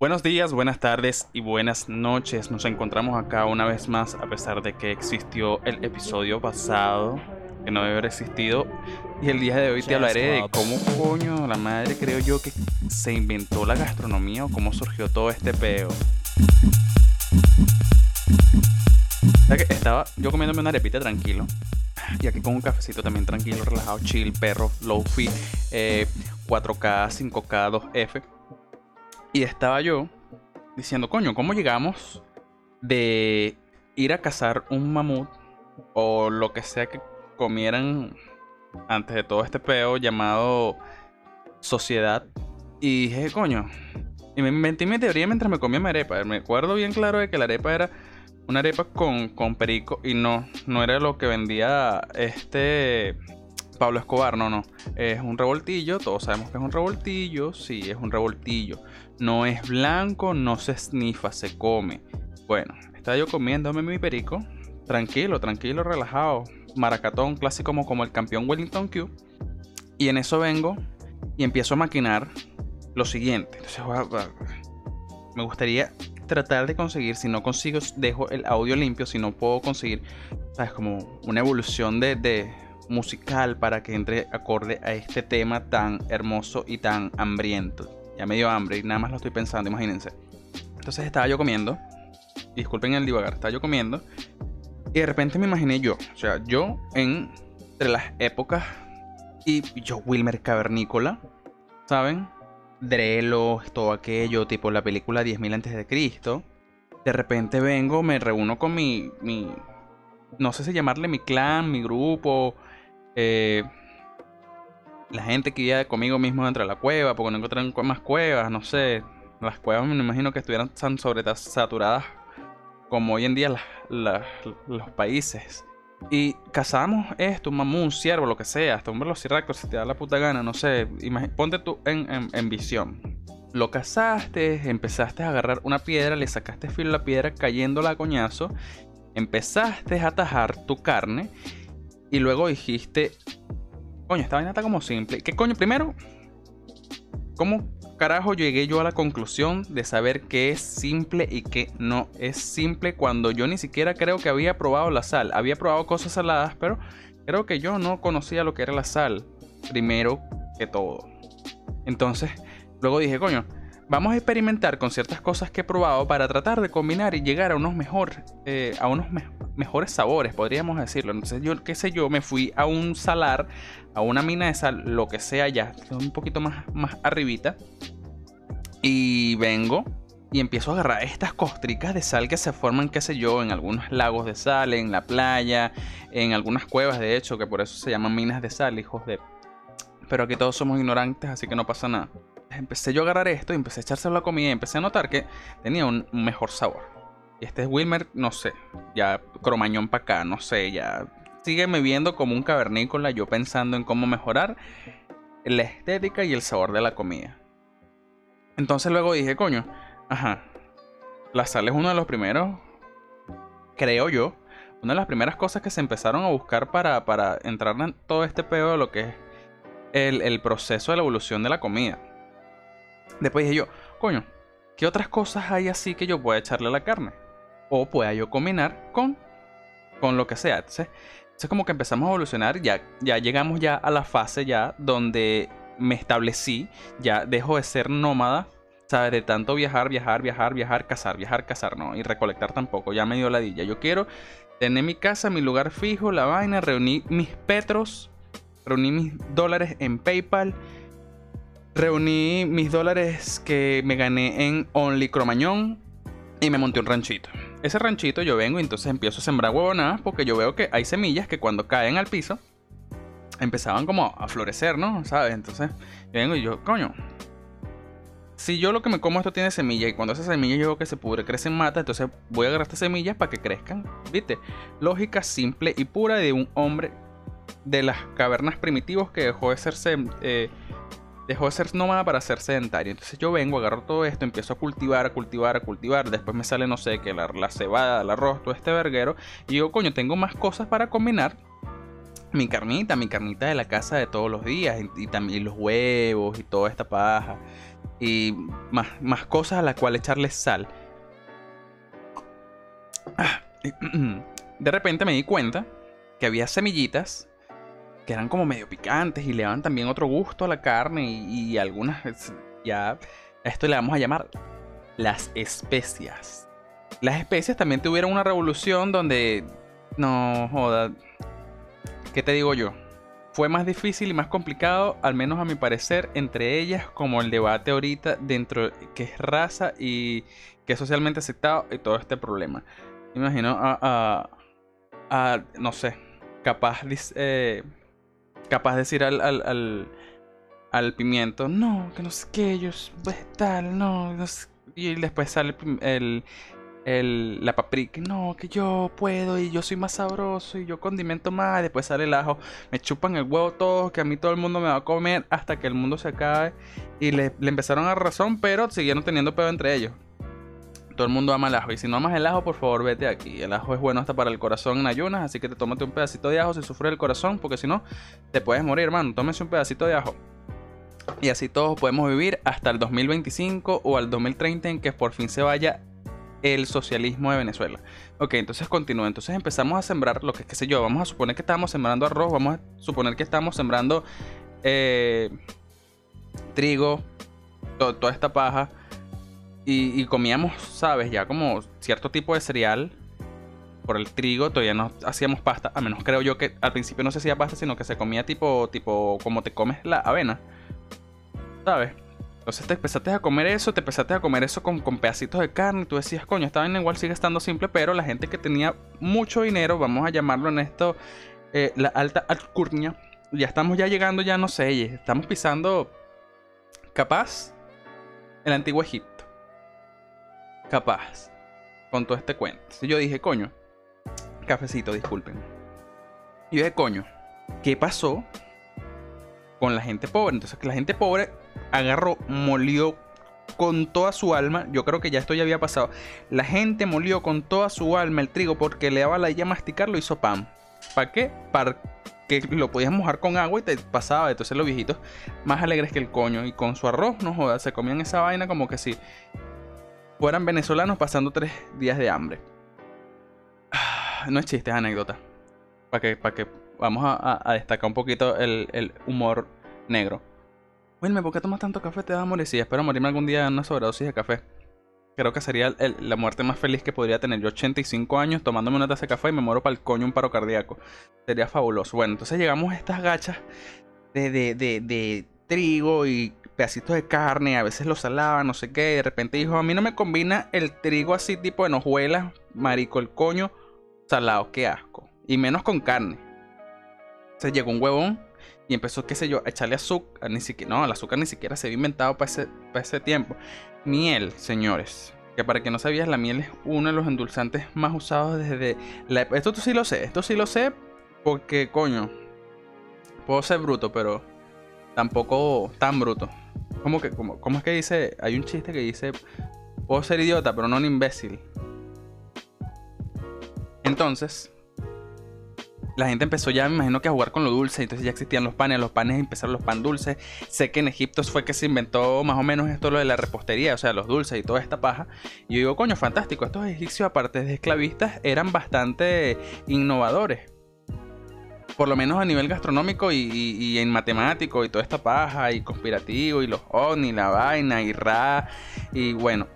Buenos días, buenas tardes y buenas noches. Nos encontramos acá una vez más a pesar de que existió el episodio pasado que no debe haber existido. Y el día de hoy te hablaré de cómo coño la madre creo yo que se inventó la gastronomía o cómo surgió todo este peo. Estaba yo comiéndome una arepita tranquilo. Y aquí con un cafecito también tranquilo, relajado, chill, perro, low fi, 4K, 5K, 2F y estaba yo diciendo, coño, ¿cómo llegamos de ir a cazar un mamut o lo que sea que comieran antes de todo este peo llamado sociedad? Y dije, coño, y me inventé mi teoría mientras me comía mi arepa. Me acuerdo bien claro de que la arepa era una arepa con, con perico y no, no era lo que vendía este Pablo Escobar, no, no. Es un revoltillo, todos sabemos que es un revoltillo, sí, es un revoltillo. No es blanco, no se snifa, se come. Bueno, estaba yo comiéndome mi perico, tranquilo, tranquilo, relajado. Maracatón, clásico como, el campeón Wellington Q. Y en eso vengo y empiezo a maquinar lo siguiente. Entonces, me gustaría tratar de conseguir, si no consigo, dejo el audio limpio, si no puedo conseguir, sabes, como una evolución de musical para que entre acorde a este tema tan hermoso y tan hambriento. Ya me dio hambre y nada más lo estoy pensando, imagínense. Entonces estaba yo comiendo, disculpen el divagar, estaba yo comiendo y de repente me imaginé yo, o sea, yo en, entre las épocas y yo Wilmer Cavernícola, ¿saben? Drelo, todo aquello, tipo la película 10.000 antes de Cristo. De repente vengo, me reúno con mi, mi, no sé si llamarle mi clan, mi grupo, eh, la gente que iba conmigo mismo dentro de la cueva, porque no encontraron más cuevas, no sé. Las cuevas me imagino que estuvieran tan sobresaturadas como hoy en día los países. Y cazamos esto, un mamú, un ciervo, lo que sea, hasta un velociraptor si te da la puta gana, no sé. ponte tú en, visión. Lo cazaste, empezaste a agarrar una piedra, le sacaste filo a la piedra cayéndola a coñazo, empezaste a tajar tu carne y luego dijiste, coño, esta vaina está como simple. ¿Qué coño? Primero, ¿cómo carajo llegué yo a la conclusión de saber qué es simple y qué no es simple cuando yo ni siquiera creo que había probado la sal? Había probado cosas saladas, pero creo que yo no conocía lo que era la sal, primero que todo. Entonces, luego dije, coño, vamos a experimentar con ciertas cosas que he probado para tratar de combinar y llegar a unos mejor, eh, a unos mejores sabores, podríamos decirlo. Entonces yo, qué sé yo, me fui a un salar, a una mina de sal, lo que sea ya, un poquito más, más arribita. Y vengo y empiezo a agarrar estas costricas de sal que se forman, qué sé yo, en algunos lagos de sal, en la playa, en algunas cuevas, de hecho, que por eso se llaman minas de sal, hijos de... Pero aquí todos somos ignorantes, así que no pasa nada empecé yo a agarrar esto y empecé a echárselo a la comida y empecé a notar que tenía un mejor sabor. Y este es Wilmer, no sé, ya cromañón para acá, no sé, ya sígueme viendo como un cavernícola, yo pensando en cómo mejorar la estética y el sabor de la comida. Entonces luego dije, coño, ajá, la sal es uno de los primeros, creo yo, una de las primeras cosas que se empezaron a buscar para, para entrar en todo este pedo de lo que es el, el proceso de la evolución de la comida. Después dije yo, coño, ¿qué otras cosas hay así que yo pueda echarle a la carne? O pueda yo combinar con, con lo que sea. Entonces, es como que empezamos a evolucionar, ya, ya llegamos ya a la fase ya donde me establecí, ya dejo de ser nómada, ¿sabes? De tanto viajar, viajar, viajar, viajar, cazar, viajar, cazar, no, y recolectar tampoco, ya me dio ladilla. Yo quiero tener mi casa, mi lugar fijo, la vaina, reuní mis petros, reuní mis dólares en PayPal Reuní mis dólares que me gané en Only Cromañón y me monté un ranchito. Ese ranchito yo vengo y entonces empiezo a sembrar huevonadas porque yo veo que hay semillas que cuando caen al piso empezaban como a florecer, ¿no? ¿Sabes? Entonces yo vengo y yo, coño, si yo lo que me como esto tiene semilla y cuando esa semilla yo veo que se pudre, crecen mata, entonces voy a agarrar estas semillas para que crezcan. ¿Viste? Lógica simple y pura de un hombre de las cavernas primitivos que dejó de ser eh, dejó de ser nómada para ser sedentario. Entonces yo vengo, agarro todo esto, empiezo a cultivar, a cultivar, a cultivar. Después me sale, no sé, que la, cebada, el arroz, todo este verguero. Y digo, coño, tengo más cosas para combinar. Mi carnita, mi carnita de la casa de todos los días. Y, también los huevos y toda esta paja. y más, más cosas a las cuales echarle sal. De repente me di cuenta que había semillitas que eran como medio picantes y le daban también otro gusto a la carne y, algunas ya esto le vamos a llamar las especias. Las especias también tuvieron una revolución donde no joda, ¿qué te digo yo? Fue más difícil y más complicado, al menos a mi parecer, entre ellas como el debate ahorita dentro que es raza y que es socialmente aceptado y todo este problema. imagino a, a, no sé, capaz eh, capaz de decir al, al, al, pimiento, no, que no sé qué, ellos vegetal, no, no sé. Y después sale el, el, la paprika, no, que yo puedo y yo soy más sabroso y yo condimento más. Y después sale el ajo, me chupan el huevo todos, que a mí todo el mundo me va a comer hasta que el mundo se acabe. Y le, le empezaron a razón, pero siguieron teniendo pedo entre ellos. Todo el mundo ama el ajo. Y si no amas el ajo, por favor, vete aquí. El ajo es bueno hasta para el corazón en ayunas. Así que te tómate un pedacito de ajo si sufre el corazón. Porque si no, te puedes morir, hermano. Tómese un pedacito de ajo. Y así todos podemos vivir hasta el 2025 o al 2030 en que por fin se vaya el socialismo de Venezuela. Ok, entonces continúa. Entonces empezamos a sembrar lo que, qué sé yo, vamos a suponer que estábamos sembrando arroz, vamos a suponer que estamos sembrando eh, trigo, toda esta paja. Y, comíamos, ¿sabes? Ya como cierto tipo de cereal por el trigo, todavía no hacíamos pasta, a menos creo yo que al principio no se hacía pasta, sino que se comía tipo, tipo como te comes la avena, ¿sabes? Entonces te empezaste a comer eso, te empezaste a comer eso con, con pedacitos de carne, y tú decías, coño, esta vaina igual sigue estando simple, pero la gente que tenía mucho dinero, vamos a llamarlo en esto, eh, la alta alcurnia, ya estamos ya llegando, ya no sé, estamos pisando capaz el antiguo Egipto capaz con todo este cuento. yo dije, coño, cafecito, disculpen. Y yo dije, coño, ¿qué pasó con la gente pobre? Entonces, que la gente pobre agarró, molió con toda su alma. Yo creo que ya esto ya había pasado. La gente molió con toda su alma el trigo porque le daba la idea masticarlo, hizo pan. ¿Para qué? Para que lo podías mojar con agua y te pasaba. Entonces los viejitos más alegres que el coño. Y con su arroz, no jodas, se comían esa vaina como que si fueran venezolanos pasando tres días de hambre. No es chiste, es anécdota. Para que, para que vamos a, destacar un poquito el, humor negro. Wilmer, ¿por qué tomas tanto café? Te da morir. Sí, espero morirme algún día en una sobredosis de café. Creo que sería la muerte más feliz que podría tener. Yo 85 años tomándome una taza de café y me muero para el coño un paro cardíaco. Sería fabuloso. Bueno, entonces llegamos a estas gachas de, de, de trigo y pedacitos de carne, a veces lo salaba, no sé qué. de repente dijo, a mí no me combina el trigo así tipo de hojuelas, marico, el coño, salado, qué asco. Y menos con carne. Se llegó un huevón y empezó, qué sé yo, a echarle azúcar. Ni siquiera, no, el azúcar ni siquiera se había inventado para ese, para ese tiempo. Miel, señores. Que para que no sabías, la miel es uno de los endulzantes más usados desde la... Esto sí lo sé, esto sí lo sé porque, coño, puedo ser bruto, pero tampoco tan bruto. ¿Cómo, que, cómo, es que dice? Hay un chiste que dice, puedo ser idiota, pero no un imbécil. Entonces, la gente empezó ya, me imagino que a jugar con lo dulce. Entonces ya existían los panes, los panes empezaron los pan dulces. Sé que en Egipto fue que se inventó más o menos esto lo de la repostería, o sea, los dulces y toda esta paja. Y yo digo, coño, fantástico. Estos egipcios, aparte de esclavistas, eran bastante innovadores por lo menos a nivel gastronómico y, en matemático y toda esta paja y conspirativo y los ovnis, la vaina y ra y bueno.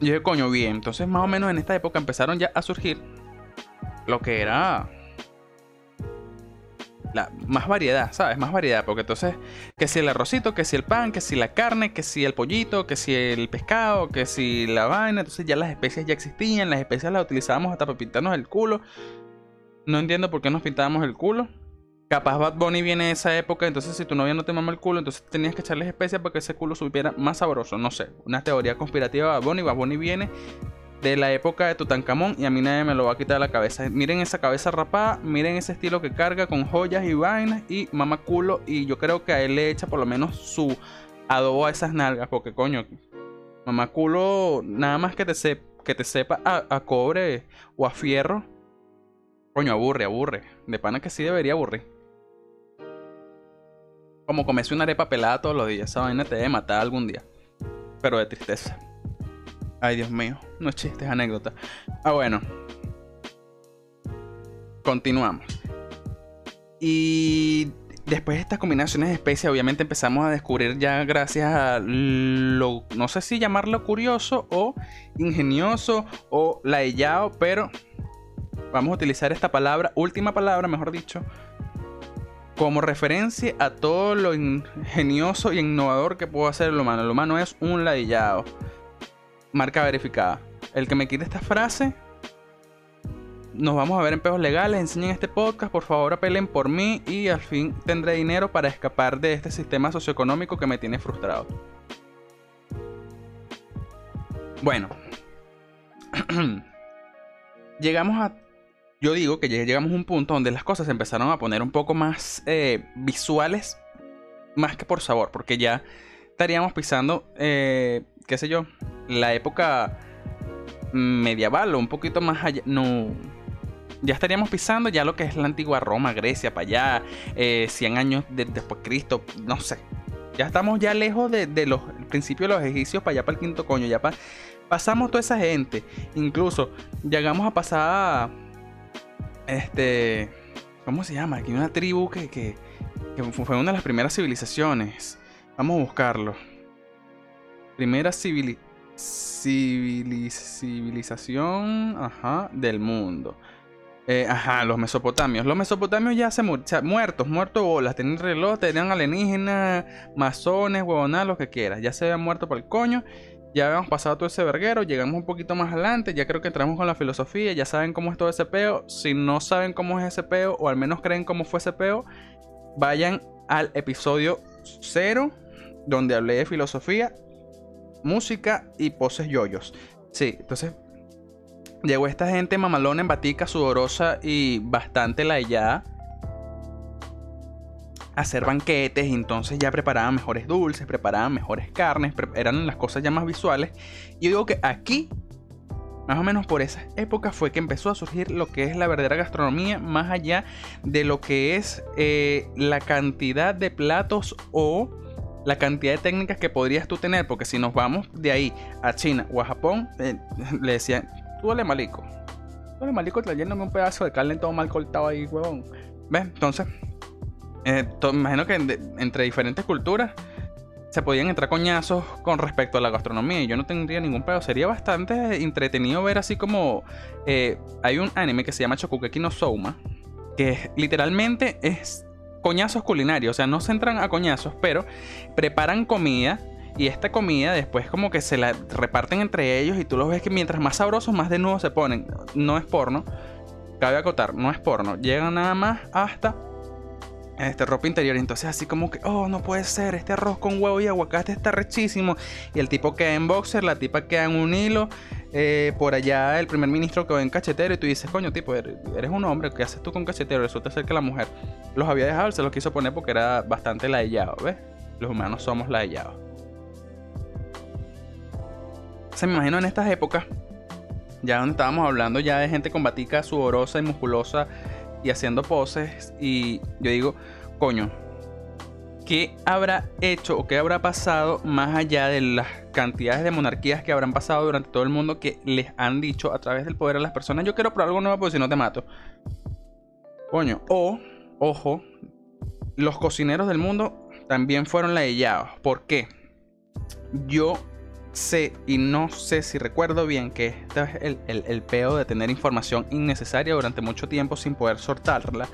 Yo dije, coño, bien. Entonces más o menos en esta época empezaron ya a surgir lo que era la, más variedad, ¿sabes? Más variedad, porque entonces, que si el arrocito, que si el pan, que si la carne, que si el pollito, que si el pescado, que si la vaina, entonces ya las especies ya existían, las especies las utilizábamos hasta para pintarnos el culo. No entiendo por qué nos pintábamos el culo. Capaz Bad Bunny viene de esa época, entonces si tu novia no te mama el culo, entonces tenías que echarles especias para que ese culo supiera más sabroso. No sé, una teoría conspirativa de Bad Bunny. Bad Bunny viene de la época de Tutankamón y a mí nadie me lo va a quitar de la cabeza. Miren esa cabeza rapada, miren ese estilo que carga con joyas y vainas y mama culo. Y yo creo que a él le echa por lo menos su adobo a esas nalgas, porque coño, mamá culo, nada más que te, que te sepa a cobre o a fierro Coño, aburre, aburre. De pana que sí debería aburrir. como comerse una arepa pelada todos los días. Esa vaina te debe matar algún día. Pero de tristeza. Ay, Dios mío. No es chiste, es anécdota. Ah, bueno. Continuamos. Y después de estas combinaciones de especies, obviamente empezamos a descubrir ya gracias a lo, no sé si llamarlo curioso o ingenioso o laillado, pero vamos a utilizar esta palabra, última palabra, mejor dicho, como referencia a todo lo ingenioso y innovador que puede hacer el humano. El humano es un ladillado. Marca verificada. El que me quite esta frase nos vamos a ver en pejos legales, enseñen este podcast, por favor apelen por mí y al fin tendré dinero para escapar de este sistema socioeconómico que me tiene frustrado. Bueno, llegamos a... Yo digo que llegamos a un punto donde las cosas se empezaron a poner un poco más eh, visuales, más que por sabor, porque ya estaríamos pisando, eh, qué sé yo, la época medieval o un poquito más allá. No, ya estaríamos pisando ya lo que es la antigua Roma, Grecia, para allá, 100 eh, años después de Cristo, no sé. Ya estamos ya lejos de, los principios de los egipcios para allá para el quinto coño, ya pasamos toda esa gente. Incluso llegamos a pasar este ¿cómo se llama? Aquí una tribu que, que, fue una de las primeras civilizaciones. Vamos a buscarlo. Primera civilización ajá, del mundo. Eh, ajá, los mesopotamios. Los mesopotamios ya se, muertos, muertos bolas. Tenían reloj, tenían alienígenas, masones, huevonadas, lo que quieras. Ya se habían muerto por el coño. Ya habíamos pasado todo ese verguero. Llegamos un poquito más adelante. Ya creo que entramos con la filosofía. Ya saben cómo es todo ese peo. Si no saben cómo es ese peo, o al menos creen cómo fue ese peo, vayan al episodio 0, donde hablé de filosofía, música y poses yoyos. Sí, entonces Llegó esta gente mamalona en batica, sudorosa y bastante laillada hacer banquetes. Entonces ya preparaban mejores dulces, preparaban mejores carnes, eran las cosas ya más visuales. Yo digo que aquí, más o menos por esa época, fue que empezó a surgir lo que es la verdadera gastronomía, más allá de lo que es eh, la cantidad de platos o la cantidad de técnicas que podrías tú tener, porque si nos vamos de ahí a China o a Japón, eh, le decían, Tú dale malico. Tú malico trayéndome un pedazo de carne todo mal cortado ahí, huevón. ¿Ves? Entonces, eh, imagino que entre diferentes culturas se podían entrar coñazos con respecto a la gastronomía y yo no tendría ningún pedo. Sería bastante entretenido ver así como eh, hay un anime que se llama Chokugeki no Souma, que literalmente es coñazos culinarios, o sea, no se entran a coñazos, pero preparan comida y esta comida después como que se la reparten entre ellos y tú los ves que mientras más sabrosos, más de nuevo se ponen. No es porno. Cabe acotar, no es porno. Llegan nada más hasta este ropa interior. Entonces así como que, oh, no puede ser, este arroz con huevo y aguacate está rechísimo. Y el tipo queda en boxer, la tipa queda en un hilo. Eh, por allá el primer ministro quedó en cachetero y tú dices, coño, tipo, eres un hombre, ¿qué haces tú con cachetero? Resulta ser que la mujer los había dejado, se los quiso poner porque era bastante laillado, ¿ves? Los humanos somos laillados. Se me imagino en estas épocas, ya donde estábamos hablando ya de gente con batica sudorosa y musculosa y haciendo poses, y yo digo, coño, ¿qué habrá hecho o qué habrá pasado más allá de las cantidades de monarquías que habrán pasado durante todo el mundo que les han dicho a través del poder a las personas, yo quiero probar algo nuevo porque si no te mato? Coño, o, ojo, los cocineros del mundo también fueron laillados. ¿Por qué? Yo sé y no sé si recuerdo bien que este es el, el, el, peo de tener información innecesaria durante mucho tiempo sin poder soltarla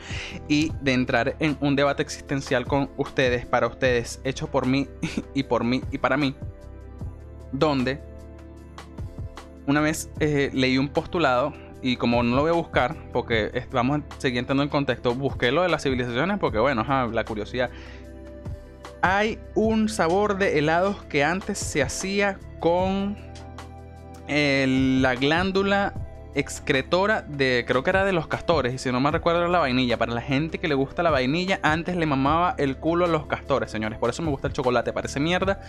y de entrar en un debate existencial con ustedes, para ustedes, hecho por mí y por mí y para mí, donde una vez eh, leí un postulado y como no lo voy a buscar, porque vamos a seguir entrando en contexto, busqué lo de las civilizaciones porque bueno, la curiosidad. Hay un sabor de helados que antes se hacía con la glándula excretora de, creo que era de los castores, y si no me recuerdo era la vainilla. Para la gente que le gusta la vainilla, antes le mamaba el culo a los castores, señores. Por eso me gusta el chocolate, parece mierda,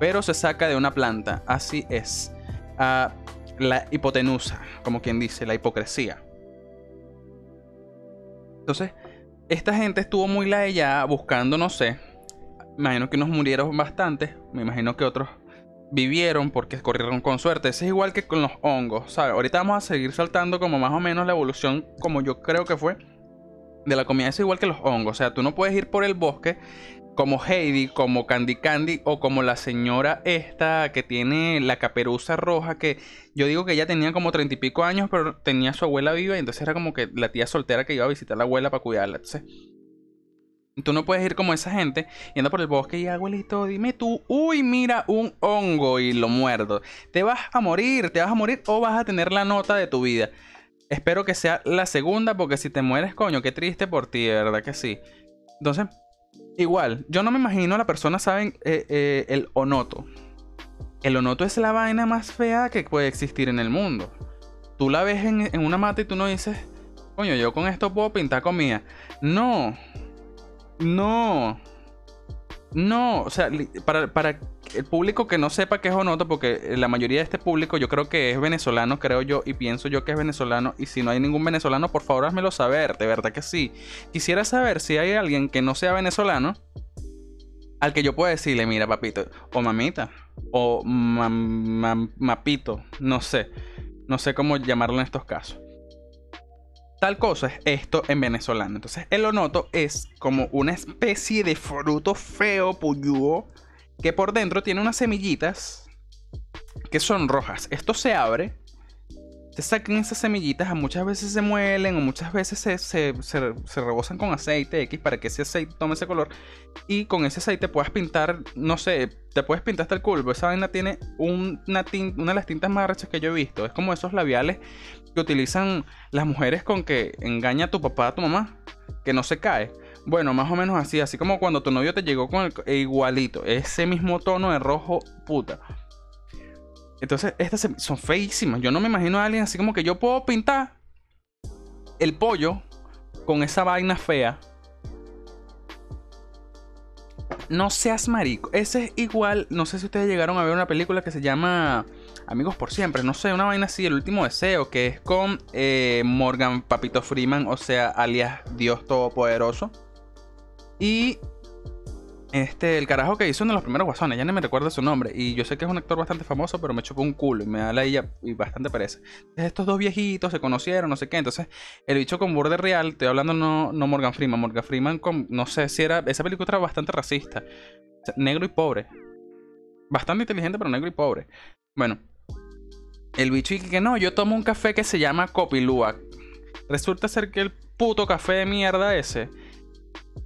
pero se saca de una planta. Así es. Ah, la hipotenusa, como quien dice, la hipocresía. Entonces, esta gente estuvo muy la buscando, no sé, imagino que unos murieron bastante. Me imagino que otros vivieron porque corrieron con suerte. es igual que con los hongos. ¿sabes? Ahorita vamos a seguir saltando como más o menos la evolución como yo creo que fue de la comida. Es igual que los hongos. O sea, tú no puedes ir por el bosque como Heidi, como Candy Candy o como la señora esta que tiene la caperuza roja que yo digo que ella tenía como treinta y pico años pero tenía su abuela viva y entonces era como que la tía soltera que iba a visitar a la abuela para cuidarla. Entonces Tú no puedes ir como esa gente yendo por el bosque y abuelito, dime tú, uy, mira un hongo y lo muerdo. Te vas a morir, te vas a morir o vas a tener la nota de tu vida. Espero que sea la segunda porque si te mueres, coño, qué triste por ti, de verdad que sí. Entonces, igual, yo no me imagino a la persona, ¿saben? Eh, eh, el onoto. El onoto es la vaina más fea que puede existir en el mundo. Tú la ves en, en una mata y tú no dices, coño, yo con esto puedo pintar comida. No, no. No, o sea, para, el público que no sepa qué es Onoto, porque la mayoría de este público yo creo que es venezolano, creo yo, y pienso yo que es venezolano, y si no hay ningún venezolano, por favor házmelo saber, de verdad que sí. Quisiera saber si hay alguien que no sea venezolano, al que yo pueda decirle, mira papito, o mamita, o mapito, no sé, no sé cómo llamarlo en estos casos. Tal cosa es esto en venezolano. Entonces, el onoto es como una especie de fruto feo, puyúo, que por dentro tiene unas semillitas que son rojas. Esto se abre, se sacan esas semillitas, muchas veces se muelen o muchas veces se, se, se, rebosan con aceite X para que ese aceite tome ese color. Y con ese aceite puedas pintar, no sé, te puedes pintar hasta el culo. Esa vaina tiene una, una de las tintas más rechas que yo he visto. Es como esos labiales que utilizan las mujeres con que engaña a tu papá a tu mamá, que no se cae. Bueno, más o menos así, así como cuando tu novio te llegó con el igualito, ese mismo tono de rojo puta. Entonces, estas son feísimas. Yo no me imagino a alguien así como que yo puedo pintar el pollo con esa vaina fea. No seas marico. Ese es igual. No sé si ustedes llegaron a ver una película que se llama Amigos por siempre, no sé, una vaina así, el último deseo, que es con eh, Morgan Papito Freeman, o sea, alias Dios Todopoderoso. Y este, el carajo que hizo uno de los primeros guasones, ya no me recuerdo su nombre. Y yo sé que es un actor bastante famoso, pero me chocó un culo y me da la ella y bastante pereza. Entonces, estos dos viejitos se conocieron, no sé qué. Entonces, el bicho con borde real, estoy hablando no, no Morgan Freeman, Morgan Freeman con, no sé si era, esa película era bastante racista. negro y pobre. Bastante inteligente, pero negro y pobre. Bueno, el bicho y que no, yo tomo un café que se llama Copilúa. Resulta ser que el puto café de mierda ese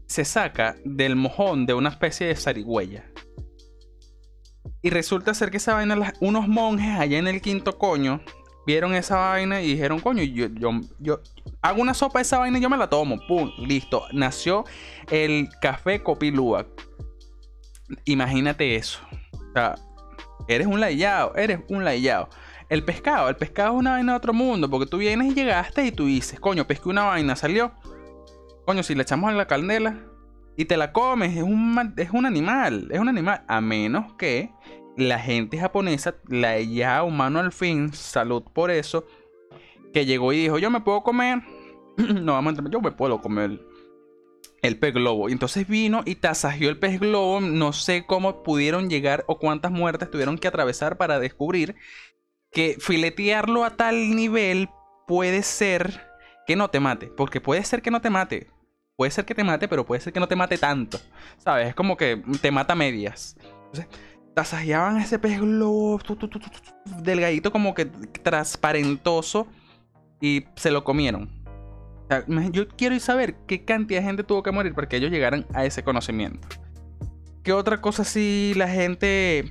se saca del mojón de una especie de zarigüeya. Y resulta ser que esa vaina, unos monjes allá en el quinto coño, vieron esa vaina y dijeron, coño, yo, yo, yo hago una sopa de esa vaina y yo me la tomo. Pum, listo. Nació el café Copilúa. Imagínate eso. O sea, eres un layado, eres un layado. El pescado, el pescado es una vaina de otro mundo, porque tú vienes y llegaste y tú dices, coño, pesqué una vaina, salió. Coño, si le echamos a la candela y te la comes, es un, es un animal, es un animal. A menos que la gente japonesa, la ya humano al fin, salud por eso, que llegó y dijo, yo me puedo comer, no vamos a yo me puedo comer el pez globo. Y entonces vino y tasajeó el pez globo. No sé cómo pudieron llegar o cuántas muertes tuvieron que atravesar para descubrir que filetearlo a tal nivel puede ser que no te mate. Porque puede ser que no te mate. Puede ser que te mate, pero puede ser que no te mate tanto. ¿Sabes? Es como que te mata medias. Entonces, tasajeaban ese pez globo delgadito, como que transparentoso. Y se lo comieron. yo quiero saber qué cantidad de gente tuvo que morir para que ellos llegaran a ese conocimiento. ¿Qué otra cosa si la gente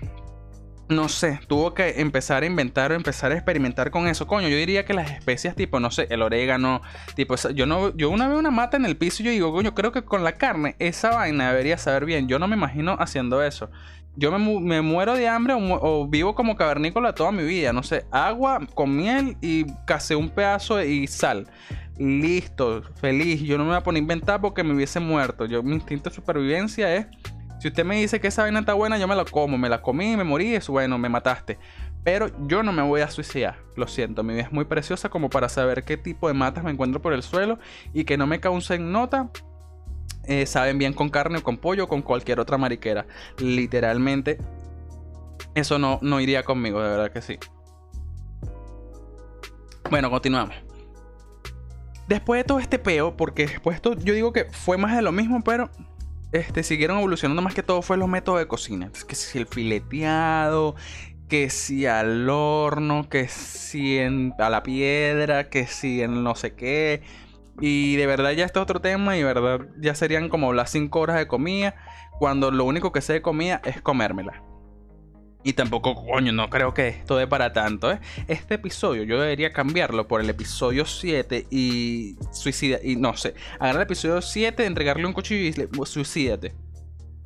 no sé, tuvo que empezar a inventar o empezar a experimentar con eso. Coño, yo diría que las especias tipo, no sé, el orégano, tipo, yo no, yo una vez una mata en el piso y yo digo, coño, creo que con la carne esa vaina debería saber bien. Yo no me imagino haciendo eso. Yo me, muero de hambre o, vivo como cavernícola toda mi vida. No sé, agua con miel y casi un pedazo y sal. Listo, feliz. Yo no me voy a poner a inventar porque me hubiese muerto. Yo, mi instinto de supervivencia es si usted me dice que esa vaina está buena, yo me la como. Me la comí, me morí, es bueno, me mataste. Pero yo no me voy a suicidar. Lo siento, mi vida es muy preciosa como para saber qué tipo de matas me encuentro por el suelo y que no me causen nota eh, saben bien con carne o con pollo o con cualquier otra mariquera. Literalmente, eso no, no iría conmigo, de verdad que sí. Bueno, continuamos. Después de todo este peo, porque después esto yo digo que fue más de lo mismo, pero este, siguieron evolucionando más que todo fue los métodos de cocina. que si el fileteado, que si al horno, que si en, a la piedra, que si en no sé qué. Y de verdad ya este es otro tema y de verdad ya serían como las 5 horas de comida, cuando lo único que sé de comida es comérmela. Y tampoco, coño, no creo que esto dé para tanto, ¿eh? Este episodio yo debería cambiarlo por el episodio 7 y suicida. Y no sé, agarrar el episodio 7, entregarle un cuchillo y decirle, suicídate.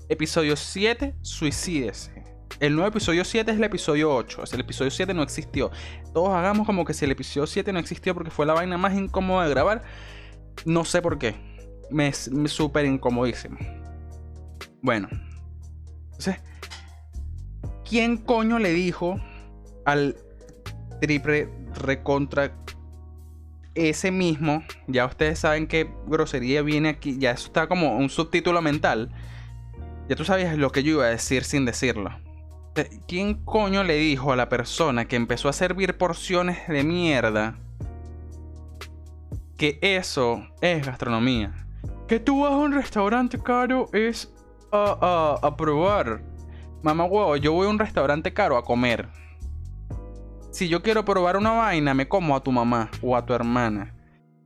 Episodio 7, suicídese. El nuevo episodio 7 es el episodio 8. el episodio 7 no existió. Todos hagamos como que si el episodio 7 no existió porque fue la vaina más incómoda de grabar. No sé por qué. Me es súper incomodísimo. Bueno. Entonces ¿Quién coño le dijo al triple recontra ese mismo? Ya ustedes saben que grosería viene aquí, ya eso está como un subtítulo mental. Ya tú sabías lo que yo iba a decir sin decirlo. ¿Quién coño le dijo a la persona que empezó a servir porciones de mierda que eso es gastronomía? Que tú vas a un restaurante caro es a, a, a probar mamá huevo, yo voy a un restaurante caro a comer. Si yo quiero probar una vaina, me como a tu mamá o a tu hermana.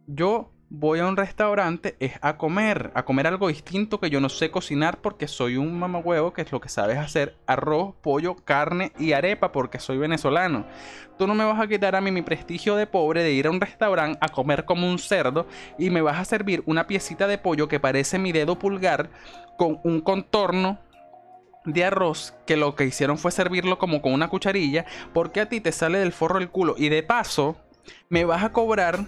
Yo voy a un restaurante es a comer, a comer algo distinto que yo no sé cocinar porque soy un huevo que es lo que sabes hacer arroz, pollo, carne y arepa porque soy venezolano. Tú no me vas a quitar a mí mi prestigio de pobre de ir a un restaurante a comer como un cerdo y me vas a servir una piecita de pollo que parece mi dedo pulgar con un contorno de arroz que lo que hicieron fue servirlo como con una cucharilla porque a ti te sale del forro el culo y de paso me vas a cobrar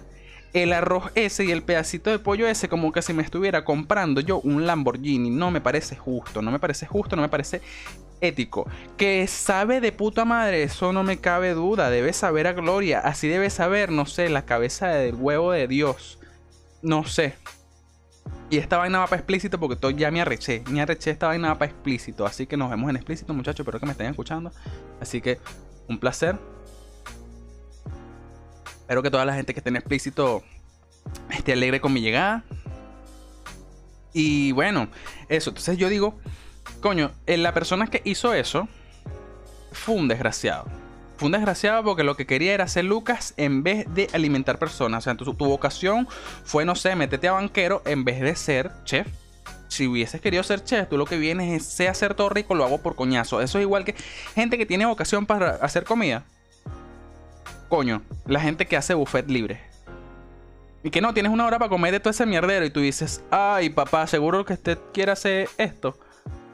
el arroz ese y el pedacito de pollo ese como que si me estuviera comprando yo un Lamborghini. No me parece justo, no me parece justo, no me parece ético. Que sabe de puta madre, eso no me cabe duda. Debe saber a gloria. Así debe saber, no sé, la cabeza del huevo de Dios. No sé. Y esta vaina va para explícito porque todo ya me arreché. Me arreché esta vaina va para explícito. Así que nos vemos en explícito, muchachos. Espero que me estén escuchando. Así que un placer. Espero que toda la gente que esté en explícito esté alegre con mi llegada. Y bueno, eso. Entonces yo digo, coño, la persona que hizo eso fue un desgraciado fue un desgraciado porque lo que quería era ser Lucas en vez de alimentar personas. O sea, tu, tu vocación fue, no sé, meterte a banquero en vez de ser chef. Si hubieses querido ser chef, tú lo que vienes es, sé hacer todo rico, lo hago por coñazo. Eso es igual que gente que tiene vocación para hacer comida. Coño, la gente que hace buffet libre. Y que no, tienes una hora para comer de todo ese mierdero y tú dices, ay papá, seguro que usted quiere hacer esto.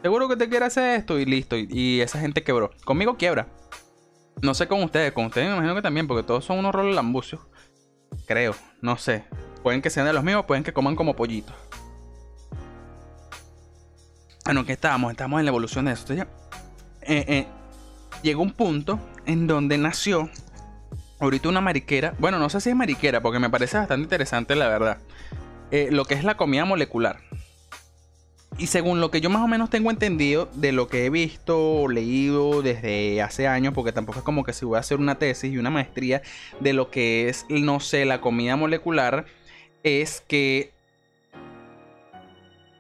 Seguro que te quiere hacer esto y listo. Y, y esa gente quebró. Conmigo quiebra. No sé con ustedes, con ustedes me imagino que también, porque todos son unos roles lambucios. Creo, no sé. Pueden que sean de los mismos, pueden que coman como pollitos. Bueno, ¿qué estábamos? Estamos en la evolución de eso. eh, eh, llegó un punto en donde nació ahorita una mariquera. Bueno, no sé si es mariquera, porque me parece bastante interesante, la verdad. Eh, lo que es la comida molecular. Y según lo que yo más o menos tengo entendido de lo que he visto o leído desde hace años, porque tampoco es como que si voy a hacer una tesis y una maestría de lo que es, no sé, la comida molecular, es que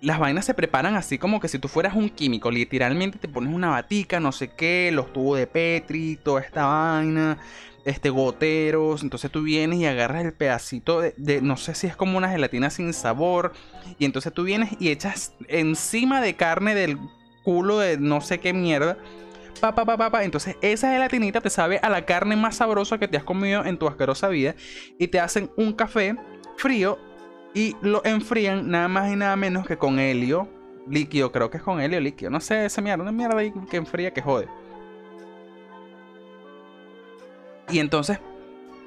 las vainas se preparan así como que si tú fueras un químico, literalmente te pones una batica, no sé qué, los tubos de Petri, toda esta vaina, este, goteros. Entonces tú vienes y agarras el pedacito de, no sé si es como una gelatina sin sabor. Y entonces tú vienes y echas encima de carne del culo de no sé qué mierda. Pa, pa, pa, pa, Entonces esa gelatinita te sabe a la carne más sabrosa que te has comido en tu asquerosa vida. Y te hacen un café frío y lo enfrían nada más y nada menos que con helio líquido. Creo que es con helio líquido. No sé, esa mierda, una mierda que enfría que jode. Y entonces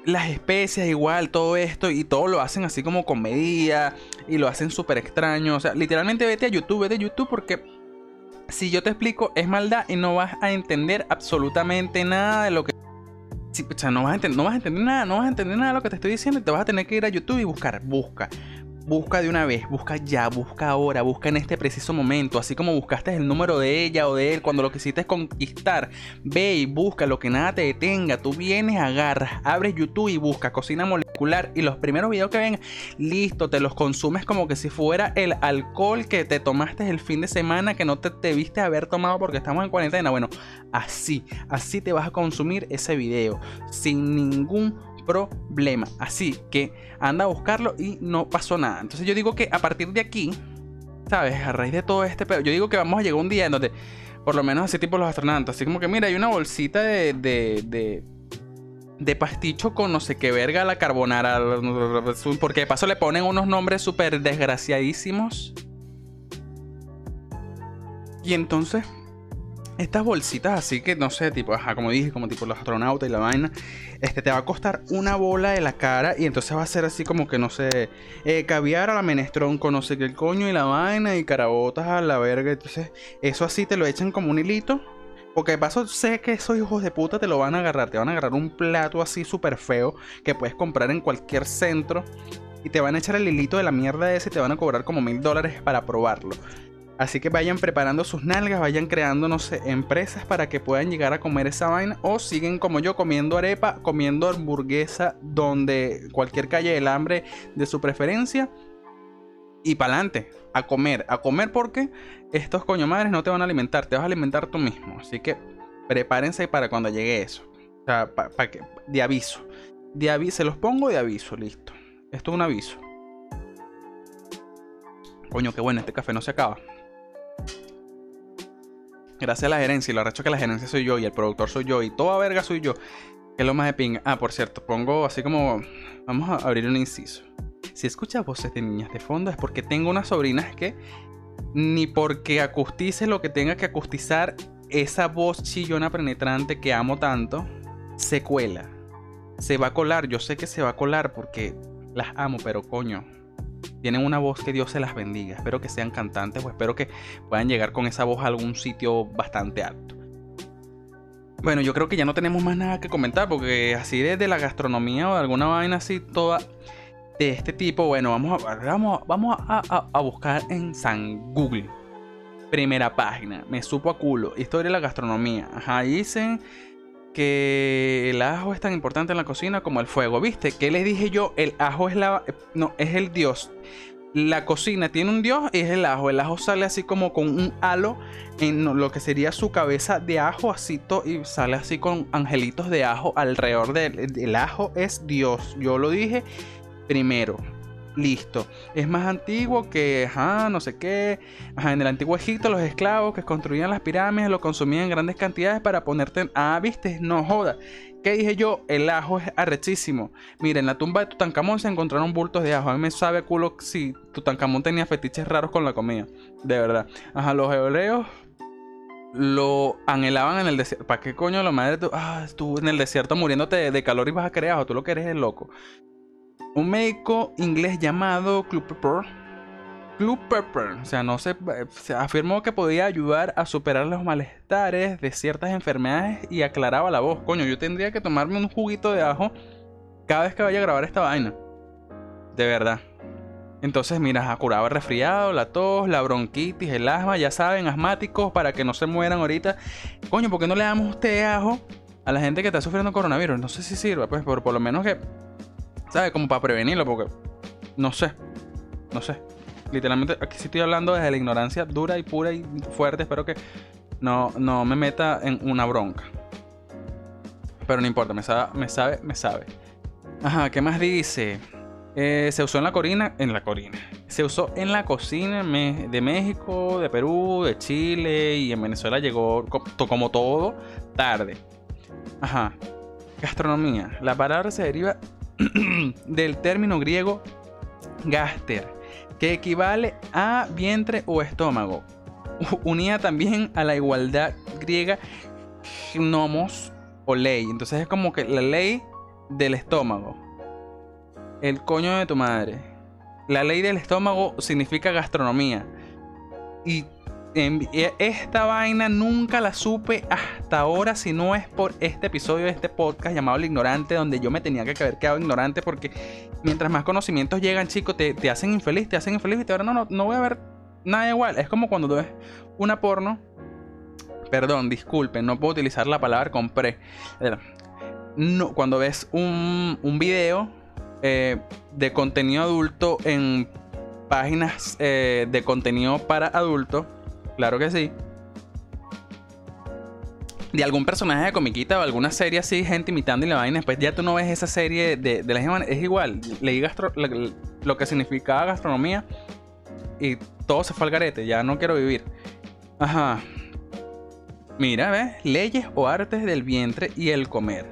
las especias igual, todo esto y todo lo hacen así como con medida y lo hacen súper extraño. O sea, literalmente vete a YouTube, vete a YouTube porque si yo te explico es maldad y no vas a entender absolutamente nada de lo que... o sea, no vas, a no vas a entender nada, no vas a entender nada de lo que te estoy diciendo y te vas a tener que ir a YouTube y buscar, busca. Busca de una vez, busca ya, busca ahora, busca en este preciso momento, así como buscaste el número de ella o de él cuando lo quisiste conquistar. Ve y busca lo que nada te detenga. Tú vienes, agarras, abres YouTube y busca cocina molecular y los primeros videos que ven, listo, te los consumes como que si fuera el alcohol que te tomaste el fin de semana que no te debiste haber tomado porque estamos en cuarentena. Bueno, así, así te vas a consumir ese video sin ningún problema. Así que anda a buscarlo y no pasó nada. Entonces yo digo que a partir de aquí, ¿sabes? A raíz de todo este pedo, yo digo que vamos a llegar un día en donde, por lo menos así tipo los astronautas, así como que mira, hay una bolsita de, de, de, pasticho con no sé qué verga la carbonara. Porque de paso le ponen unos nombres súper desgraciadísimos. Y entonces estas bolsitas así que no sé, tipo, ajá, como dije, como tipo los astronautas y la vaina, este te va a costar una bola de la cara y entonces va a ser así como que no sé, eh, caviar a la menestrón con no sé qué el coño y la vaina y carabotas a la verga, entonces eso así te lo echan como un hilito. Porque de paso sé que esos hijos de puta te lo van a agarrar. Te van a agarrar un plato así súper feo que puedes comprar en cualquier centro. Y te van a echar el hilito de la mierda ese y te van a cobrar como mil dólares para probarlo. Así que vayan preparando sus nalgas, vayan creando, no sé, empresas para que puedan llegar a comer esa vaina. O siguen como yo comiendo arepa, comiendo hamburguesa, donde cualquier calle del hambre de su preferencia. Y para adelante, a comer, a comer porque estos coño madres no te van a alimentar, te vas a alimentar tú mismo. Así que prepárense para cuando llegue eso. O sea, que, de aviso. De aviso, se los pongo de aviso, listo. Esto es un aviso. Coño, qué bueno, este café no se acaba. Gracias a la gerencia, y lo arrecho que la gerencia soy yo y el productor soy yo y toda verga soy yo. Que es lo más de pinga. Ah, por cierto, pongo así como. Vamos a abrir un inciso. Si escuchas voces de niñas de fondo es porque tengo unas sobrinas que ni porque acustice lo que tenga que acustizar esa voz chillona penetrante que amo tanto, se cuela. Se va a colar, yo sé que se va a colar porque las amo, pero coño, tienen una voz que Dios se las bendiga. Espero que sean cantantes o espero que puedan llegar con esa voz a algún sitio bastante alto. Bueno, yo creo que ya no tenemos más nada que comentar porque así desde la gastronomía o alguna vaina así toda de este tipo, bueno, vamos a, vamos, vamos a, buscar en San Google. Primera página, me supo a culo, historia de la gastronomía. Ajá, dicen que el ajo es tan importante en la cocina como el fuego. ¿Viste? ¿Qué les dije yo? El ajo es la. No, es el dios. La cocina tiene un dios y es el ajo. El ajo sale así como con un halo en lo que sería su cabeza de ajo, así y sale así con angelitos de ajo alrededor del el ajo. Es Dios. Yo lo dije primero. Listo. Es más antiguo que, ajá, no sé qué. Ajá, en el antiguo Egipto los esclavos que construían las pirámides lo consumían en grandes cantidades para ponerte... Ah, viste, no joda. ¿Qué dije yo? El ajo es arrechísimo. Miren, en la tumba de Tutankamón se encontraron bultos de ajo. A mí me sabe culo si Tutankamón tenía fetiches raros con la comida. De verdad. Ajá, los hebreos lo anhelaban en el desierto. ¿Para qué coño lo madre tú? Ah, tú en el desierto muriéndote de, calor y vas a querer ajo. Tú lo que eres es loco un médico inglés llamado Club Pepper, o sea, no se, se, afirmó que podía ayudar a superar los malestares de ciertas enfermedades y aclaraba la voz. Coño, yo tendría que tomarme un juguito de ajo cada vez que vaya a grabar esta vaina. De verdad. Entonces, mira, curaba el resfriado, la tos, la bronquitis, el asma, ya saben, asmáticos, para que no se mueran ahorita. Coño, ¿por qué no le damos usted ajo a la gente que está sufriendo coronavirus? No sé si sirva, pues, por, por lo menos que ¿Sabes? Como para prevenirlo, porque no sé. No sé. Literalmente, aquí sí estoy hablando desde la ignorancia dura y pura y fuerte. Espero que no, no me meta en una bronca. Pero no importa, me sabe, me sabe, me sabe. Ajá, ¿qué más dice? Eh, se usó en la corina, en la corina. Se usó en la cocina de México, de Perú, de Chile y en Venezuela llegó como todo tarde. Ajá. Gastronomía. La palabra se deriva del término griego gaster, que equivale a vientre o estómago, unida también a la igualdad griega nomos o ley. Entonces es como que la ley del estómago. El coño de tu madre. La ley del estómago significa gastronomía. Y esta vaina nunca la supe hasta ahora si no es por este episodio de este podcast llamado El Ignorante, donde yo me tenía que haber quedado ignorante porque mientras más conocimientos llegan, chicos, te, hacen infeliz, te hacen infeliz y te ahora no, no, no voy a ver nada igual. Es como cuando ves una porno. Perdón, disculpen, no puedo utilizar la palabra compré. Cuando ves un, un video eh, de contenido adulto en páginas eh, de contenido para adultos Claro que sí. De algún personaje de comiquita o alguna serie así, gente imitando y la vaina. Después ya tú no ves esa serie de, de la Es igual. Leí gastro, lo que significaba gastronomía y todo se fue al garete. Ya no quiero vivir. Ajá. Mira, ¿ves? Leyes o artes del vientre y el comer.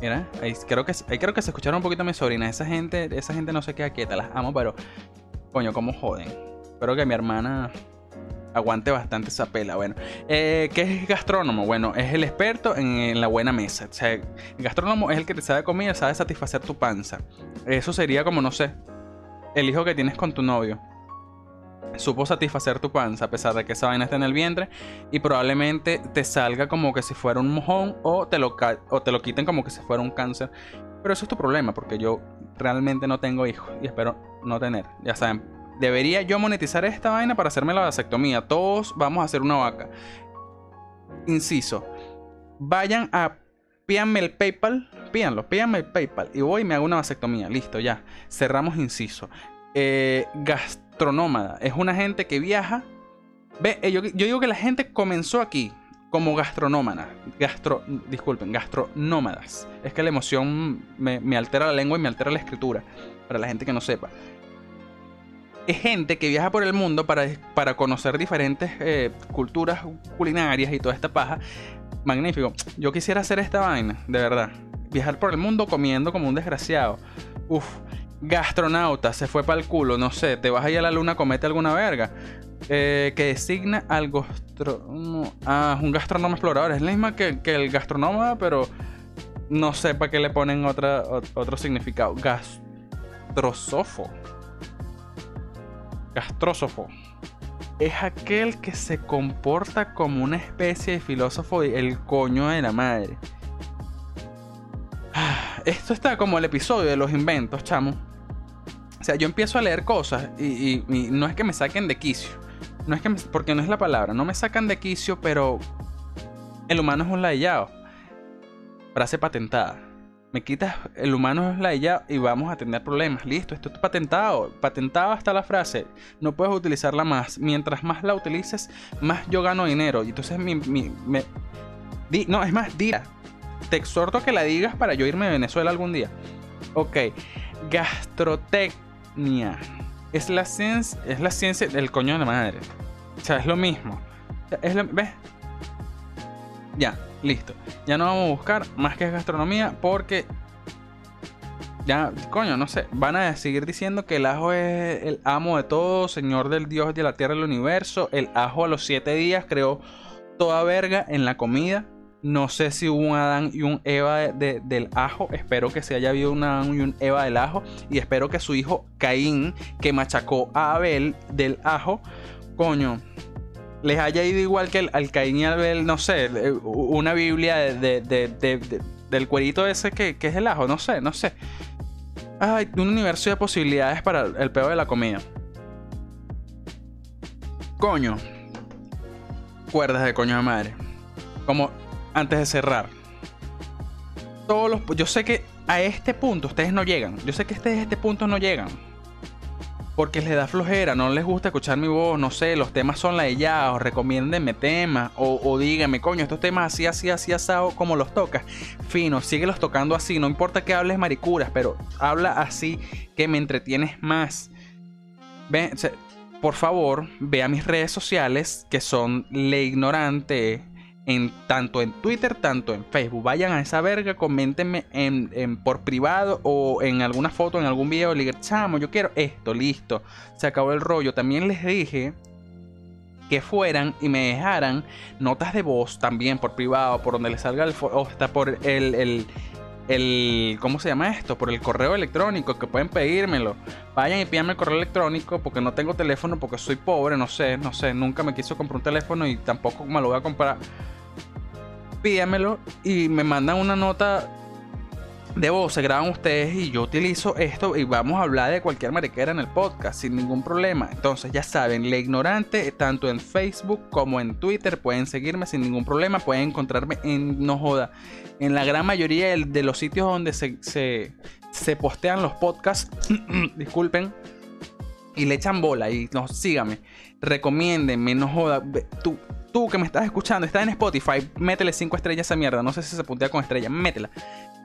Mira, ahí creo que, ahí creo que se escucharon un poquito a mi sobrina. Esa gente, esa gente no se queda quieta, las amo, pero coño, cómo joden. Espero que mi hermana aguante bastante esa pela. Bueno, eh, ¿qué es gastrónomo? Bueno, es el experto en, la buena mesa. O sea, el gastrónomo es el que te sabe comer, sabe satisfacer tu panza. Eso sería como, no sé, el hijo que tienes con tu novio. Supo satisfacer tu panza a pesar de que esa vaina está en el vientre y probablemente te salga como que si fuera un mojón o te lo, o te lo quiten como que si fuera un cáncer. Pero eso es tu problema porque yo realmente no tengo hijos y espero no tener. Ya saben, debería yo monetizar esta vaina para hacerme la vasectomía. Todos vamos a hacer una vaca. Inciso. Vayan a pídanme el PayPal. Pídanlo, pídanme el PayPal. Y voy y me hago una vasectomía. Listo, ya. Cerramos inciso. Eh, gastronómada. Es una gente que viaja. Ve, eh, yo, digo que la gente comenzó aquí como gastronómada. Gastro, disculpen, gastronómadas. Es que la emoción me altera la lengua y me altera la escritura. Para la gente que no sepa es gente que viaja por el mundo para, para conocer diferentes eh, culturas culinarias y toda esta paja. Magnífico. Yo quisiera hacer esta vaina, de verdad. Viajar por el mundo comiendo como un desgraciado. Uf. Gastronauta, se fue para el culo, no sé, te vas a ir a la luna, comete alguna verga. Eh, que designa al gastrónomo. Ah, un gastrónomo explorador. Es la misma que, el gastrónomo, pero no sé para qué le ponen otra, otro significado. Gastrosofo gastrósofo es aquel que se comporta como una especie de filósofo el coño de la madre. Ah, esto está como el episodio de los inventos, chamo. O sea, yo empiezo a leer cosas y, no es que me saquen de quicio. No es que porque no es la palabra, no me sacan de quicio, pero el humano es un ladillado. Frase patentada me quitas el humano es la ella y vamos a tener problemas. Listo, esto es patentado. Patentado hasta la frase. No puedes utilizarla más. Mientras más la utilices, más yo gano dinero. Y entonces mi, me, no, es más, dira. Te exhorto que la digas para yo irme a Venezuela algún día. Ok. Gastrotecnia. Es la ciencia. Es la ciencia del coño de madre. O sea, es lo mismo. Es lo. Ya, listo. Ya no vamos a buscar más que gastronomía porque ya, coño, no sé, van a seguir diciendo que el ajo es el amo de todo, señor del Dios de la tierra y el universo. El ajo a los siete días creó toda verga en la comida. No sé si hubo un Adán y un Eva del ajo. Espero que se haya habido un Adán y un Eva del ajo. Y espero que su hijo Caín, que machacó a Abel del ajo, coño, les haya ido igual que el, al Caín no sé, una Biblia del cuerito ese que, es el ajo, no sé, no sé. Ay, un universo de posibilidades para el peor de la comida. Coño. Cuerdas de coño de madre. Como antes de cerrar. Todos los. Yo sé que a este punto ustedes no llegan. Yo sé que ustedes a este punto no llegan porque les da flojera, no les gusta escuchar mi voz, no sé, los temas son la o recomiéndenme temas, o, o díganme, coño, estos temas así, así, así, asado, como los tocas. Fino, síguelos tocando así, no importa que hables maricuras, pero habla así que me entretienes más. Ven, por favor, vea mis redes sociales, que son Le Ignorante en, tanto en Twitter, tanto en Facebook. Vayan a esa verga, coméntenme en, por privado o en alguna foto, en algún video. Le chamo, yo quiero esto, listo. Se acabó el rollo. También les dije que fueran y me dejaran notas de voz también por privado, por donde les salga el o hasta por el, el. ¿Cómo se llama esto? Por el correo electrónico, que pueden pedírmelo. Vayan y pídanme el correo electrónico porque no tengo teléfono, porque soy pobre, no sé, no sé. Nunca me quiso comprar un teléfono y tampoco me lo voy a comprar. Pídamelo y me mandan una nota de voz se graban ustedes y yo utilizo esto y vamos a hablar de cualquier mariquera en el podcast sin ningún problema. Entonces ya saben, Le Ignorante, tanto en Facebook como en Twitter, pueden seguirme sin ningún problema, pueden encontrarme en No Joda, en la gran mayoría de los sitios donde se, se, postean los podcasts, disculpen, y le echan bola y nos síganme, recomiéndenme, No Joda, tú tú que me estás escuchando, estás en Spotify, métele 5 estrellas a esa mierda. No sé si se puntea con estrellas, métela.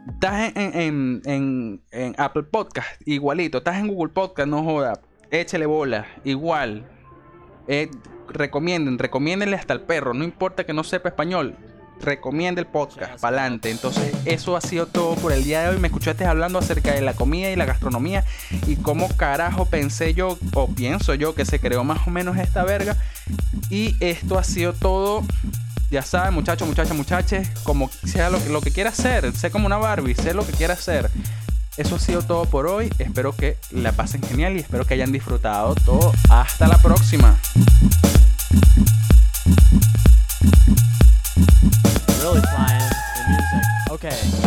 Estás en, Apple Podcast, igualito. Estás en Google Podcast, no joda. Échele bola, igual. Eh, recomienden, recomiéndenle hasta el perro. No importa que no sepa español. Recomiende el podcast, para adelante. Entonces, eso ha sido todo por el día de hoy. Me escuchaste hablando acerca de la comida y la gastronomía y cómo carajo pensé yo, o pienso yo, que se creó más o menos esta verga. Y esto ha sido todo ya saben, muchachos, muchachas, muchaches, como sea lo, lo que quiera hacer, sé como una Barbie, sé lo que quiera hacer. Eso ha sido todo por hoy. Espero que la pasen genial y espero que hayan disfrutado todo. Hasta la próxima. Okay.